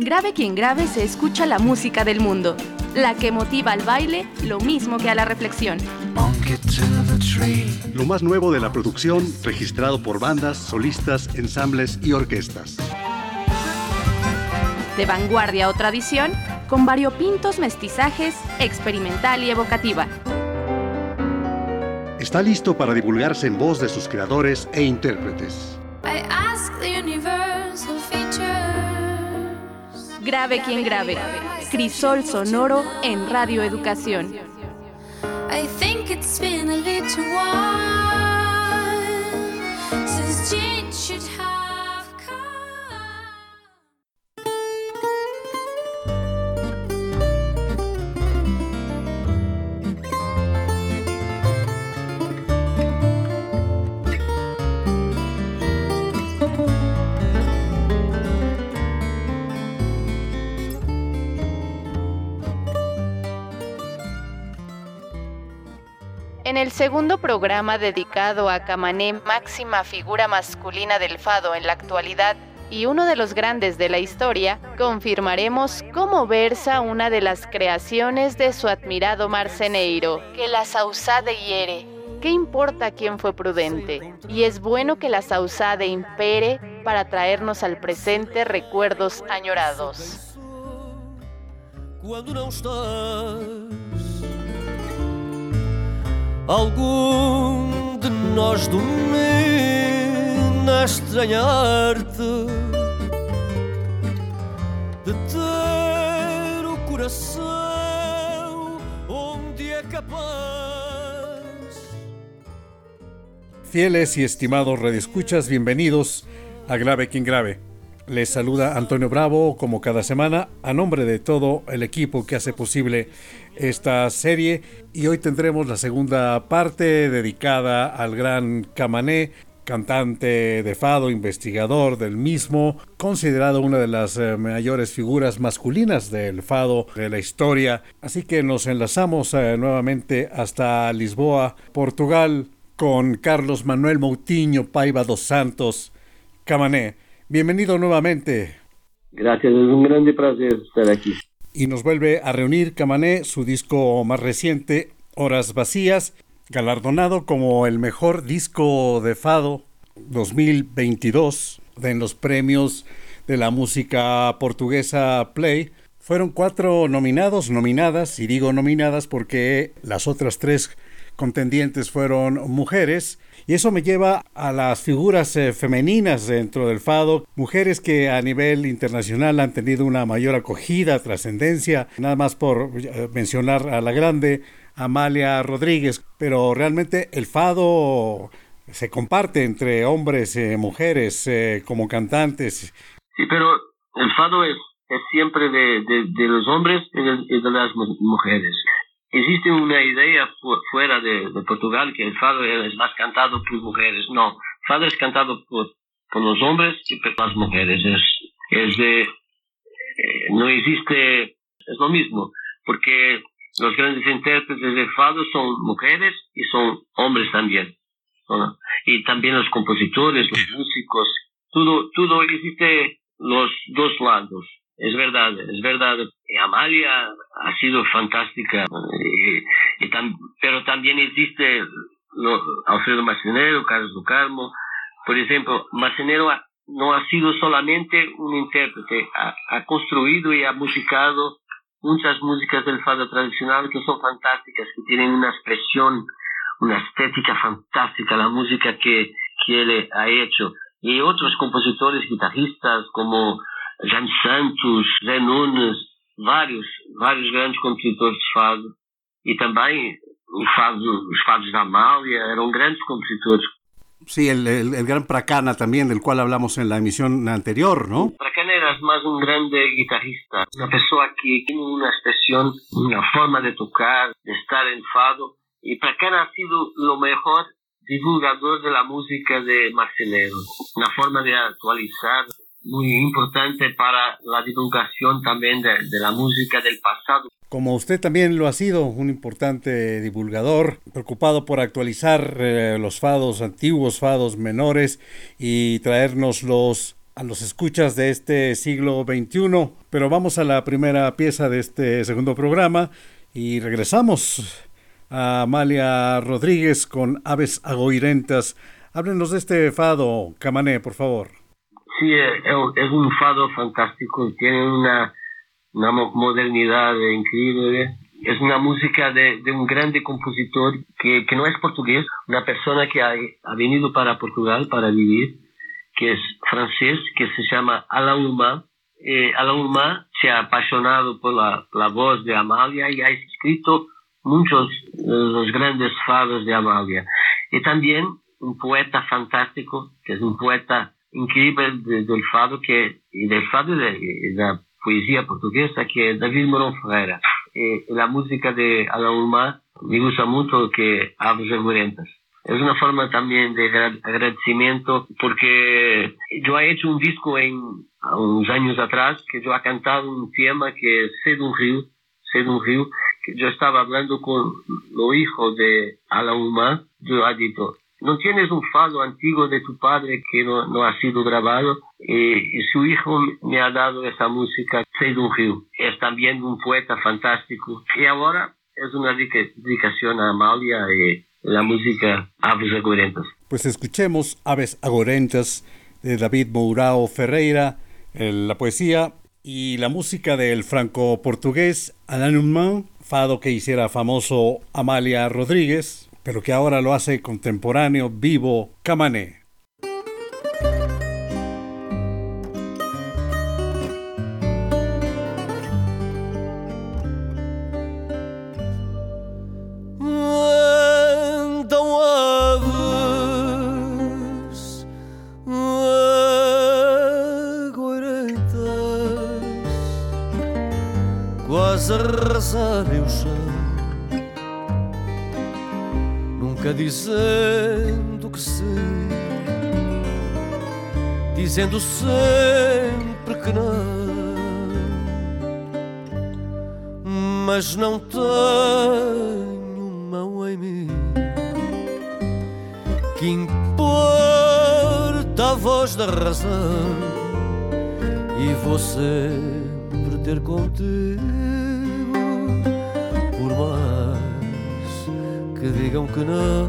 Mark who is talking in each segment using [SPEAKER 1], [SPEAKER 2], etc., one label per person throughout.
[SPEAKER 1] En Grave quien grave se escucha la música del mundo, la que motiva al baile lo mismo que a la reflexión.
[SPEAKER 2] Lo más nuevo de la producción registrado por bandas, solistas, ensambles y orquestas.
[SPEAKER 1] De vanguardia o tradición, con variopintos mestizajes, experimental y evocativa.
[SPEAKER 2] Está listo para divulgarse en voz de sus creadores e intérpretes.
[SPEAKER 1] Grave quien grave. Crisol sonoro en Radio Educación. En el segundo programa dedicado a Camané, máxima figura masculina del fado en la actualidad y uno de los grandes de la historia, confirmaremos cómo versa una de las creaciones de su admirado Marceneiro, que la sausade hiere. ¿Qué importa quién fue prudente? Y es bueno que la sausade impere para traernos al presente recuerdos añorados.
[SPEAKER 3] Algum de nós domina a estranhar-te, de ter o coração onde é capaz.
[SPEAKER 2] Fieles y estimados redescuchas, bienvenidos a Grave Quien Grave. Les saluda Antonio Bravo como cada semana a nombre de todo el equipo que hace posible esta serie y hoy tendremos la segunda parte dedicada al gran Camané, cantante de fado, investigador del mismo, considerado una de las eh, mayores figuras masculinas del fado de la historia. Así que nos enlazamos eh, nuevamente hasta Lisboa, Portugal, con Carlos Manuel Moutinho Paiva dos Santos, Camané. Bienvenido nuevamente.
[SPEAKER 4] Gracias, es un grande placer estar aquí.
[SPEAKER 2] Y nos vuelve a reunir Camané, su disco más reciente, Horas Vacías, galardonado como el mejor disco de Fado 2022 en los premios de la música portuguesa Play. Fueron cuatro nominados, nominadas, y digo nominadas porque las otras tres contendientes fueron mujeres. Y eso me lleva a las figuras eh, femeninas dentro del fado, mujeres que a nivel internacional han tenido una mayor acogida, trascendencia, nada más por eh, mencionar a la grande Amalia Rodríguez, pero realmente el fado se comparte entre hombres y mujeres eh, como cantantes.
[SPEAKER 4] Sí, pero el fado es, es siempre de, de, los hombres y de las mujeres existe una idea fuera de, Portugal que el fado es más cantado por mujeres. No, el fado es cantado por, por los hombres y por las mujeres. Es, es de, eh, no existe, es lo mismo, porque los grandes intérpretes de fado son mujeres y son hombres también. Y también los compositores, los músicos, todo, todo existe los dos lados. Es verdad, es verdad. Amalia ha sido fantástica, pero también existe Alfredo Macinero, Carlos do Carmo. Por ejemplo, Macinero no ha sido solamente un intérprete, ha, construido y ha musicado muchas músicas del fado tradicional que son fantásticas, que tienen una expresión, una estética fantástica, la música que, que él ha hecho. Y otros compositores, guitarristas como Jaime Santos, Zé Nunes, vários, vários grandes compositores de fado e também o fado, os fados da Amália eram grandes compositores.
[SPEAKER 2] Sí, el, el, el, gran Pracana también, del cual hablamos en la emisión anterior, ¿no?
[SPEAKER 4] Pracana era más un grande guitarrista, una persona que tiene una expresión, una forma de tocar, de estar en fado, y Pracana ha sido lo mejor divulgador de la música de Marcelero, una forma de actualizar muy importante para la divulgación también de, la música del pasado.
[SPEAKER 2] Como usted también lo ha sido, un importante divulgador, preocupado por actualizar eh, los fados antiguos, fados menores y traernos los a los escuchas de este siglo XXI. Pero vamos a la primera pieza de este segundo programa y regresamos a Amalia Rodríguez con Aves Agoirentas. Háblenos de este fado, Camané, por favor.
[SPEAKER 4] Sí, eh, es un fado fantástico, tiene una, una modernidad increíble. Es una música de, de un grande compositor que, que, no es portugués, una persona que ha, ha, venido para Portugal para vivir, que es francés, que se llama Alain Luma. Eh, Alain Luma se ha apasionado por la, la voz de Amalia y ha escrito muchos de los grandes fados de Amalia. Y también un poeta fantástico, que es un poeta increíble de, fado que, y del fado de la poesía portuguesa, que es David Morón Ferreira. Y la música de Alauma me gusta mucho que Aves Arborentas. Es una forma también de agradecimiento porque yo he hecho un disco en unos años atrás que yo he cantado un tema que de un río, Sé de un río, que yo estaba hablando con los hijos de Alauma, yo he dicho, no tienes un fado antiguo de tu padre que no, ha sido grabado y, y, su hijo me ha dado esa música de un río. Es también un poeta fantástico y ahora es una dedicación a Amalia y la música Aves Agorentas.
[SPEAKER 2] Pues escuchemos Aves Agorentas de David Mourao Ferreira, la poesía y la música del franco-portugués Alain Humain, fado que hiciera famoso Amalia Rodríguez, pero que ahora lo hace contemporáneo, vivo, Camané.
[SPEAKER 3] Dizendo que sim, dizendo sempre que não, mas não tenho mão em mim. Que importa a voz da razão e vou sempre ter contigo por mais que digam que não.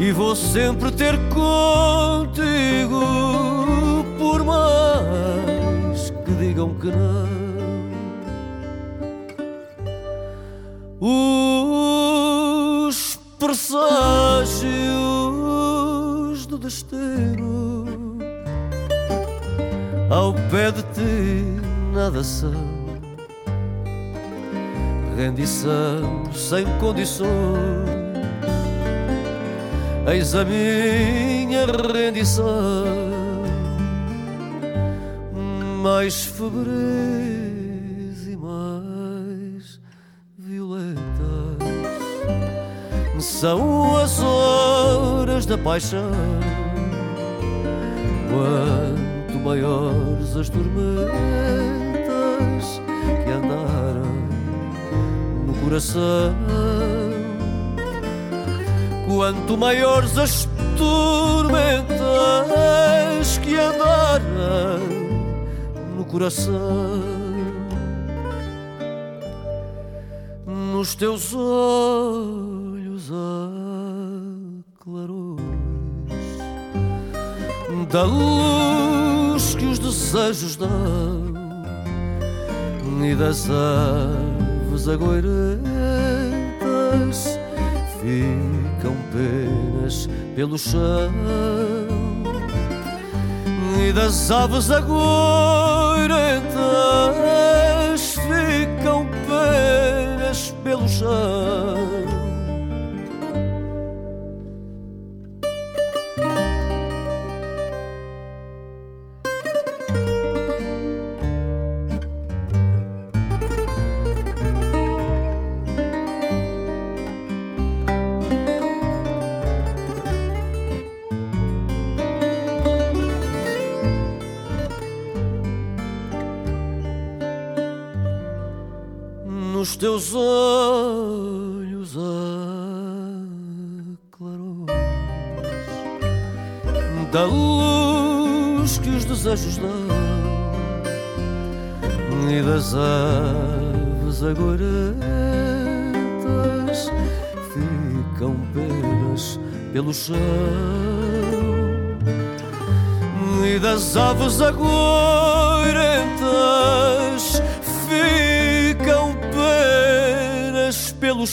[SPEAKER 3] E vou sempre ter contigo, por mais que digam que não. Os presságios do destino ao pé de ti nada são rendição sem condições. Eis a minha rendição, mais febris e mais violentas são as horas da paixão. Quanto maiores as tormentas que andaram coração. Quanto maiores as tormentas que andaram no coração, nos teus olhos clarões da luz que os desejos dão e das aves agoirentas ficam penas pelo chão e das aves agoirentas ficam penas pelo chão. Teus olhos há clarões tanta luz que os desejos dão e das aves agoretas ficam penas pelo chão. E das aves agorentas pelo.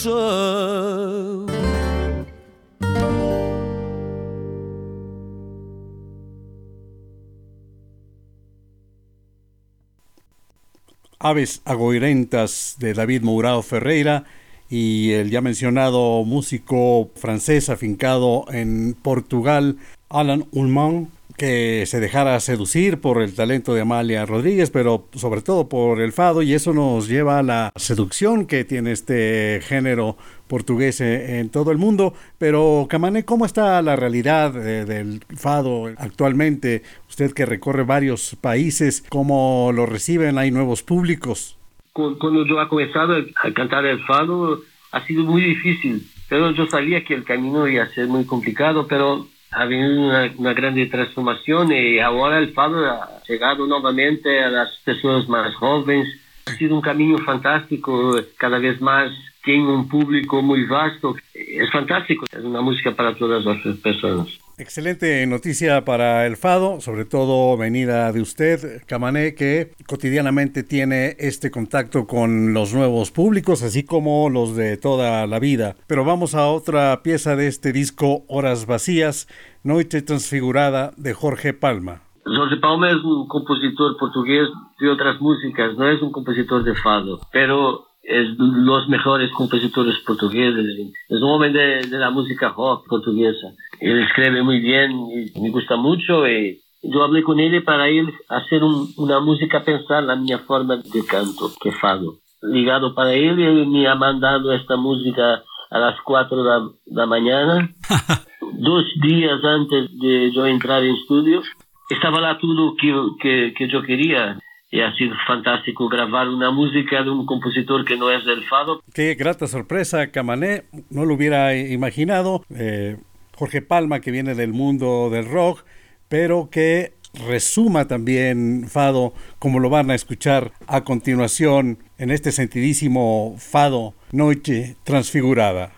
[SPEAKER 2] Aves agoirentas de David Mourao Ferreira y el ya mencionado músico francés afincado en Portugal, Alan Ullmann, que se dejara seducir por el talento de Amalia Rodríguez, pero sobre todo por el fado, y eso nos lleva a la seducción que tiene este género portugués en todo el mundo. Pero, Camané, ¿cómo está la realidad del fado actualmente? Usted que recorre varios países, ¿cómo lo reciben? ¿Hay nuevos públicos?
[SPEAKER 4] Cuando yo he comenzado a cantar el fado, ha sido muy difícil, pero yo sabía que el camino iba a ser muy complicado, pero ha habido una, una, grande transformación y ahora el fado ha llegado nuevamente a las personas más jóvenes. Ha sido un camino fantástico, cada vez más tiene un público muy vasto. Es fantástico, es una música para todas las personas.
[SPEAKER 2] Excelente noticia para el Fado, sobre todo venida de usted, Camané, que cotidianamente tiene este contacto con los nuevos públicos, así como los de toda la vida. Pero vamos a otra pieza de este disco, Horas Vacías, Noche Transfigurada, de Jorge Palma.
[SPEAKER 4] Jorge Palma es un compositor portugués de otras músicas, no es un compositor de fado, pero es los mejores compositores portugueses, es un hombre de, de la música rock portuguesa. Él escribe muy bien y me gusta mucho y yo hablé con él para él hacer un, una música pensar la mi forma de canto, que fado. Ligado para él, él me ha mandado esta música a las 4 de la, la mañana, dos días antes de yo entrar en estudio. Estaba lá tudo que, que, que yo quería. Y ha sido fantástico grabar una música de un compositor que no es del fado.
[SPEAKER 2] Qué grata sorpresa, Camané. No lo hubiera imaginado. Eh, Jorge Palma, que viene del mundo del rock, pero que resuma también Fado, como lo van a escuchar a continuación en este sentidísimo Fado Noche Transfigurada.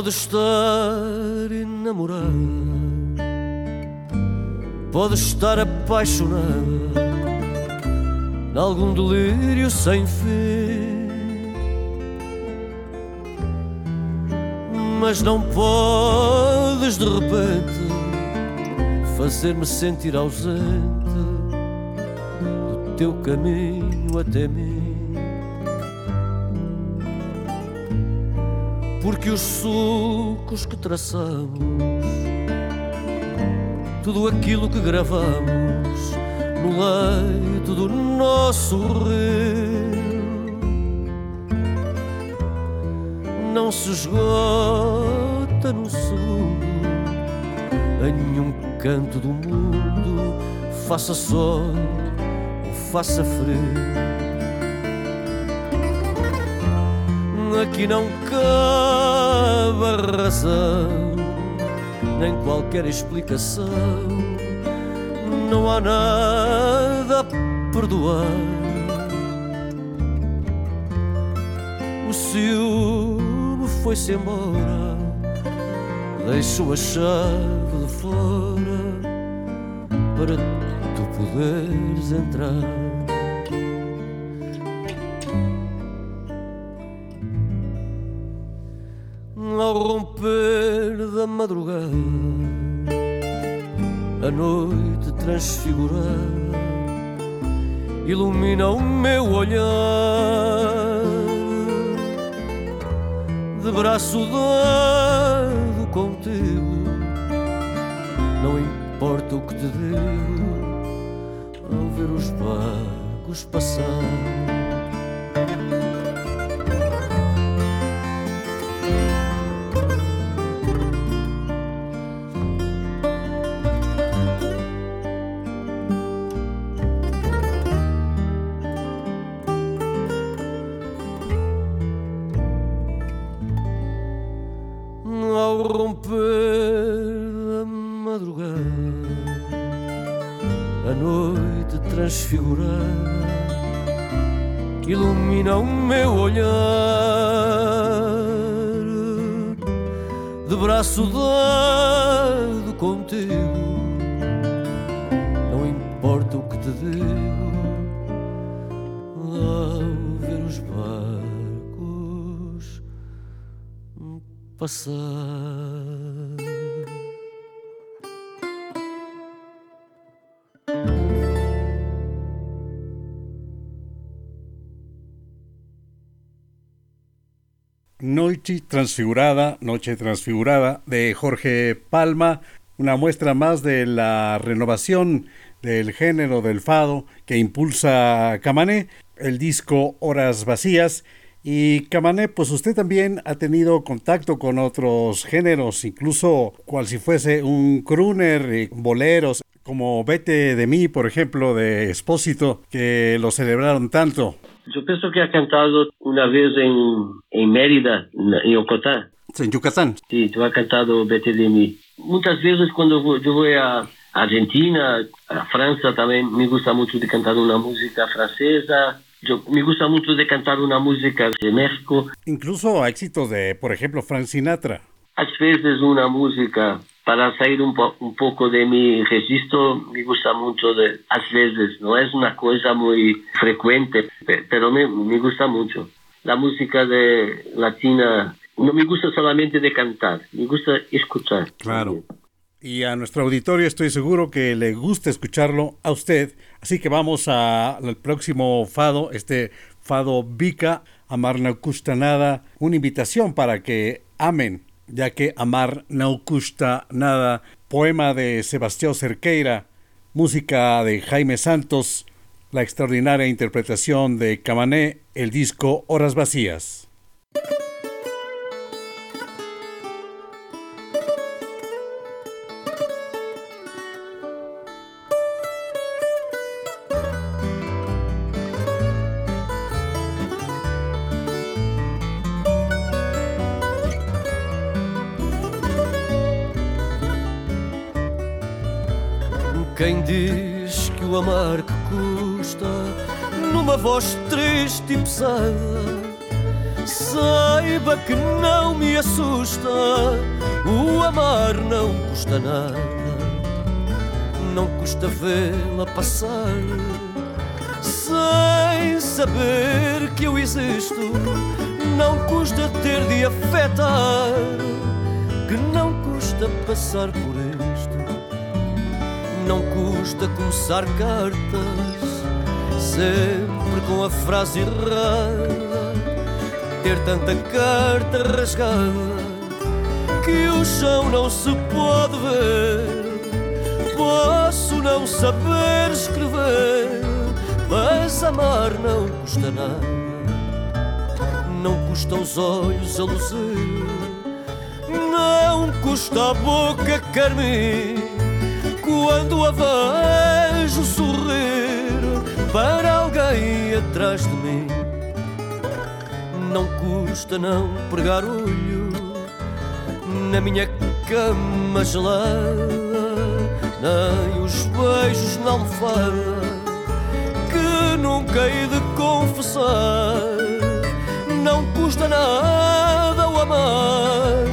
[SPEAKER 3] Pode estar enamorada, pode estar apaixonada, algum delírio sem fim. Mas não podes de repente fazer-me sentir ausente do teu caminho até mim. Porque os sucos que traçamos, tudo aquilo que gravamos no leito do nosso rio, não se esgota no segundo em nenhum canto do mundo, faça sol ou faça frio. aqui não cabe razão, nem qualquer explicação. Não há nada a perdoar. O ciúme foi-se embora, deixou a chave de fora para tu poderes entrar. Ao romper da madrugada, a noite transfigurada ilumina o meu olhar. De braço dado contigo, não importa o que te digo, ao ver os barcos passar. Romper da madrugada, a noite transfigurada que ilumina o meu olhar, de braço dado contigo.
[SPEAKER 2] Noche Transfigurada, Noche Transfigurada de Jorge Palma, una muestra más de la renovación del género del fado que impulsa Camané, el disco Horas Vacías. Y Camané, pues usted también ha tenido contacto con otros géneros, incluso cual si fuese un crooner, boleros, como Vete de mí, por ejemplo, de Espósito, que lo celebraron tanto.
[SPEAKER 4] Yo pienso que ha cantado una vez en, en Mérida, en Yucatán.
[SPEAKER 2] En Yucatán.
[SPEAKER 4] Sí, tú has cantado Vete de mí. Muchas veces cuando yo voy a Argentina, a Francia también me gusta mucho de cantar una música francesa. Yo, me gusta mucho de cantar una música de México.
[SPEAKER 2] Incluso éxitos de, por ejemplo, Frank Sinatra.
[SPEAKER 4] A veces una música para salir un, po un poco de mi registro me gusta mucho de a veces no es una cosa muy frecuente pero me, me gusta mucho la música de latina no me gusta solamente de cantar me gusta escuchar
[SPEAKER 2] claro y a nuestro auditorio estoy seguro que le gusta escucharlo a usted así que vamos al próximo fado este fado Vika Amar no cuesta nada una invitación para que amen ya que amar no cuesta nada, poema de Sebastián Cerqueira, música de Jaime Santos, la extraordinaria interpretación de Camané, el disco Horas Vacías.
[SPEAKER 3] Quem diz que o amar que custa, numa voz triste e pesada, saiba que não me assusta. O amar não custa nada, não custa vê-la passar, sem saber que eu existo. Não custa ter de afetar, que não custa passar por não custa começar cartas sempre com a frase errada, ter tanta carta rasgada que o chão não se pode ver. Posso não saber escrever, mas amar não custa nada, não custa os olhos a luzir, não custa a boca carmim quando a vejo sorrir para alguém atrás de mim. Não custa não pregar olho na minha cama gelada, nem os beijos na almofada que nunca hei de confessar. Não custa nada o amar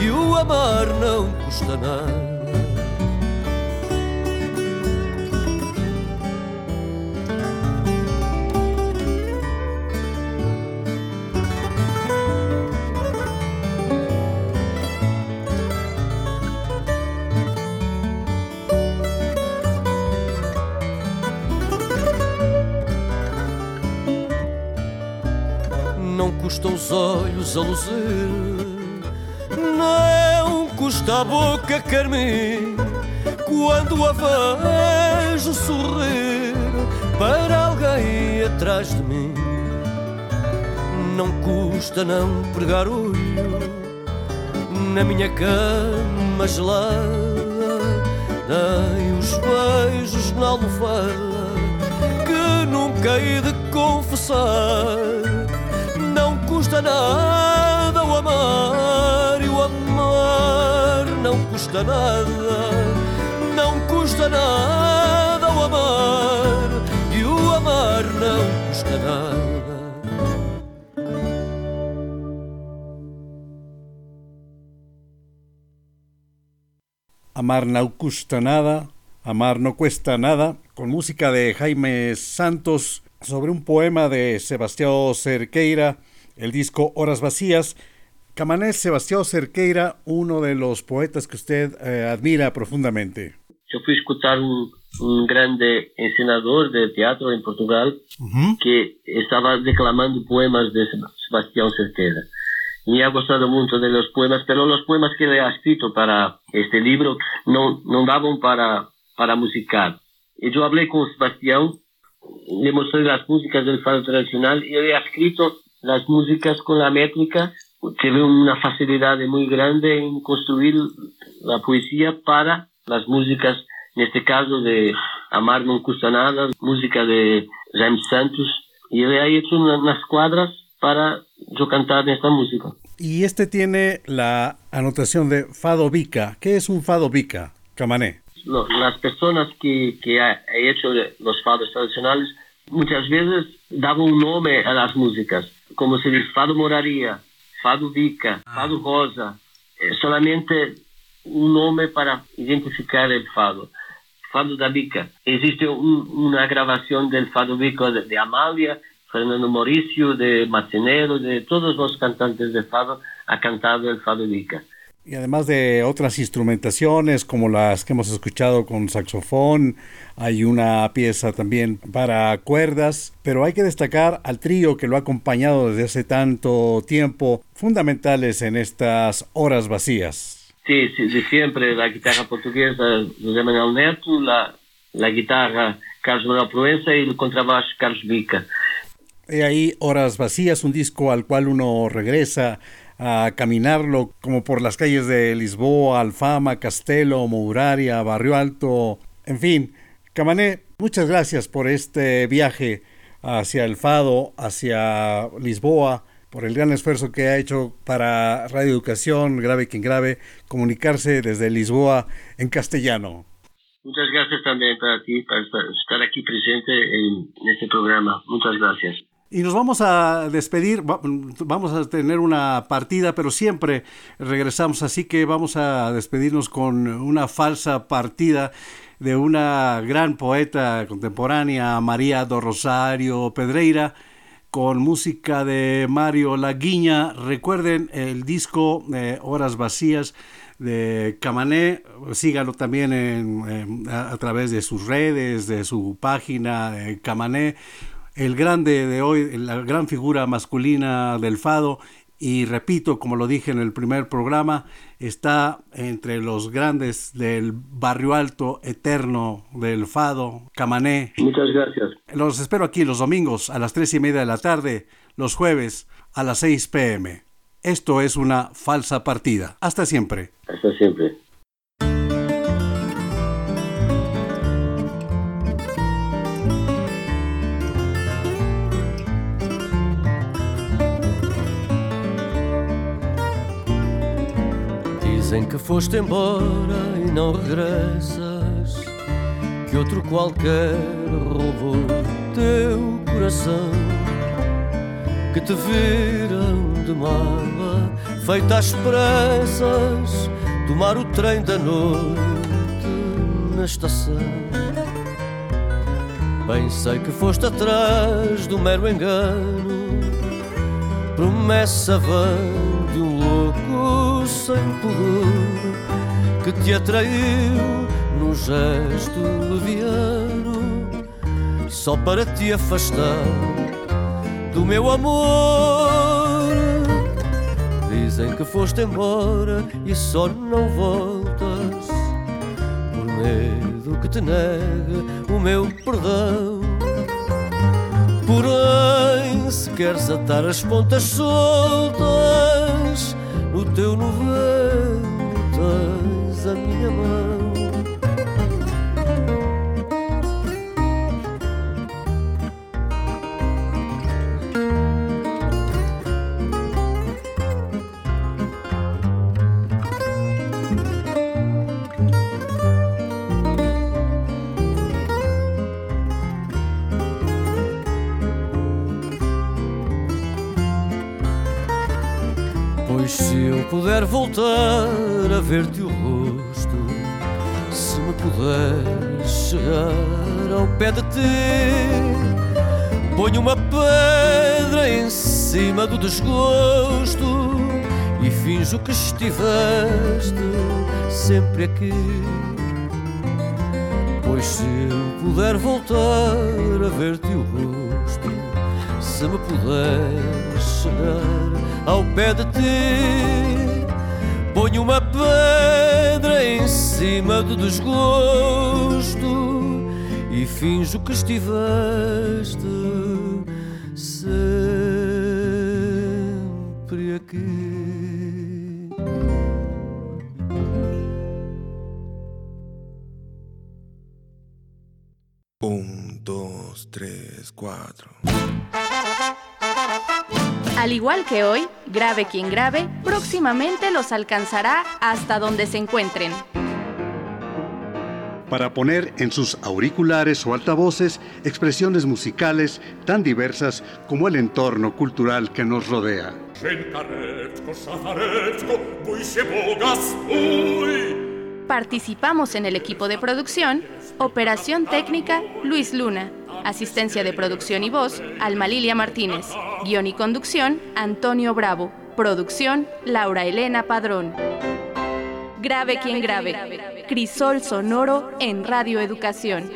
[SPEAKER 3] e o amar não custa nada. Os olhos a luzir, não custa a boca carmim, quando a vejo sorrir para alguém atrás de mim. Não custa não pregar olho na minha cama gelada, nem os beijos na almofada que nunca hei de confessar custa nada o amar e o amar custa nada, não custa nada o amar, e o amar não custa nada.
[SPEAKER 2] Amar no cuesta nada, amar no cuesta nada, con música de Jaime Santos sobre un poema de Sebastián Cerqueira, el disco Horas Vacías. Camané Sebastián Cerqueira, uno de los poetas que usted eh, admira profundamente.
[SPEAKER 4] Yo fui a escuchar un, un grande encenador de teatro en Portugal uh -huh. que estaba declamando poemas de Sebastián Cerqueira me ha gustado mucho de los poemas, pero los poemas que le ha escrito para este libro no, no daban para, para musicar. Y yo hablé con Sebastián, le mostré las músicas del fado tradicional y él ha escrito las músicas con la métrica, tiene una facilidad muy grande en construir la poesía para las músicas, en este caso de Amar no cuesta nada, música de James Santos, y él ha hecho unas cuadras para yo cantar esta música.
[SPEAKER 2] Y este tiene la anotación de Fado Vica. ¿Qué es un Fado Vica, Camané?
[SPEAKER 4] Las personas que, que han hecho los fados tradicionales muchas veces daban un nombre a las músicas, como se dice Fado Moraría, Fado Vica, Fado Rosa, eh, solamente un nombre para identificar el fado. Fado da Vica. Existe un, una grabación del Fado Vica de, de Amalia Fernando Mauricio, de Macinero, de todos los cantantes de fado, ha cantado el fado Vica.
[SPEAKER 2] Y además de otras instrumentaciones como las que hemos escuchado con saxofón, hay una pieza también para cuerdas, pero hay que destacar al trío que lo ha acompañado desde hace tanto tiempo, fundamentales en estas horas vacías.
[SPEAKER 4] Sí, sí de siempre, la guitarra portuguesa José Manuel Neto, la, la guitarra Carlos Manuel Proença y el contrabajo Carlos Vica.
[SPEAKER 2] He ahí Horas Vacías, un disco al cual uno regresa a caminarlo como por las calles de Lisboa, Alfama, Castelo, Mouraria, Barrio Alto, en fin. Camané, muchas gracias por este viaje hacia el Fado, hacia Lisboa, por el gran esfuerzo que ha hecho para Radio Educación, Grave quien Grave, comunicarse desde Lisboa en castellano.
[SPEAKER 4] Muchas gracias también para ti, para estar aquí presente en este programa. Muchas gracias.
[SPEAKER 2] Y nos vamos a despedir, vamos a tener una partida, pero siempre regresamos, así que vamos a despedirnos con una falsa partida de una gran poeta contemporánea, María do Rosario Pedreira, con música de Mario Laguiña. Recuerden el disco eh, Horas Vacías de Camané, síganlo también en, a, través de sus redes, de su página de Camané el grande de hoy, la gran figura masculina del fado. Y repito, como lo dije en el primer programa, está entre los grandes del barrio alto eterno del fado, Camané.
[SPEAKER 4] Muchas gracias.
[SPEAKER 2] Los espero aquí los domingos a las tres y media de la tarde, los jueves a las 6 pm. Esto es una falsa partida. Hasta siempre.
[SPEAKER 4] Hasta siempre.
[SPEAKER 3] Dizem que foste embora e não regressas, que outro qualquer roubou teu coração, que te viram de mala, feita às pressas, tomar o trem da noite na estação. Bem sei que foste atrás do mero engano, promessa vã de um louco sem pudor que te atraiu num gesto leviano só para te afastar do meu amor. Dizem que foste embora e só não voltas por medo que te negue o meu perdão. Porém, se queres atar as pontas soltas teu novelo tens a minha mão. Pois se eu puder voltar a ver-te o rosto, se me puder chegar ao pé de ti, ponho uma pedra em cima do desgosto e finjo que estiveste sempre aqui. Pois se eu puder voltar a ver-te o rosto, se me puder chegar ao pé de ti. Ponho uma pedra em cima do desgosto e finjo que estiveste sempre aqui.
[SPEAKER 5] Um, dois, três, quatro.
[SPEAKER 1] Al igual que hoy, grave quien grave, próximamente los alcanzará hasta donde se encuentren.
[SPEAKER 2] Para poner en sus auriculares o altavoces expresiones musicales tan diversas como el entorno cultural que nos rodea.
[SPEAKER 1] Participamos en el equipo de producción, operación técnica Luis Luna, asistencia de producción y voz Alma Lilia Martínez, guion y conducción Antonio Bravo, producción Laura Elena Padrón. Grave quien grave, crisol sonoro en Radio Educación.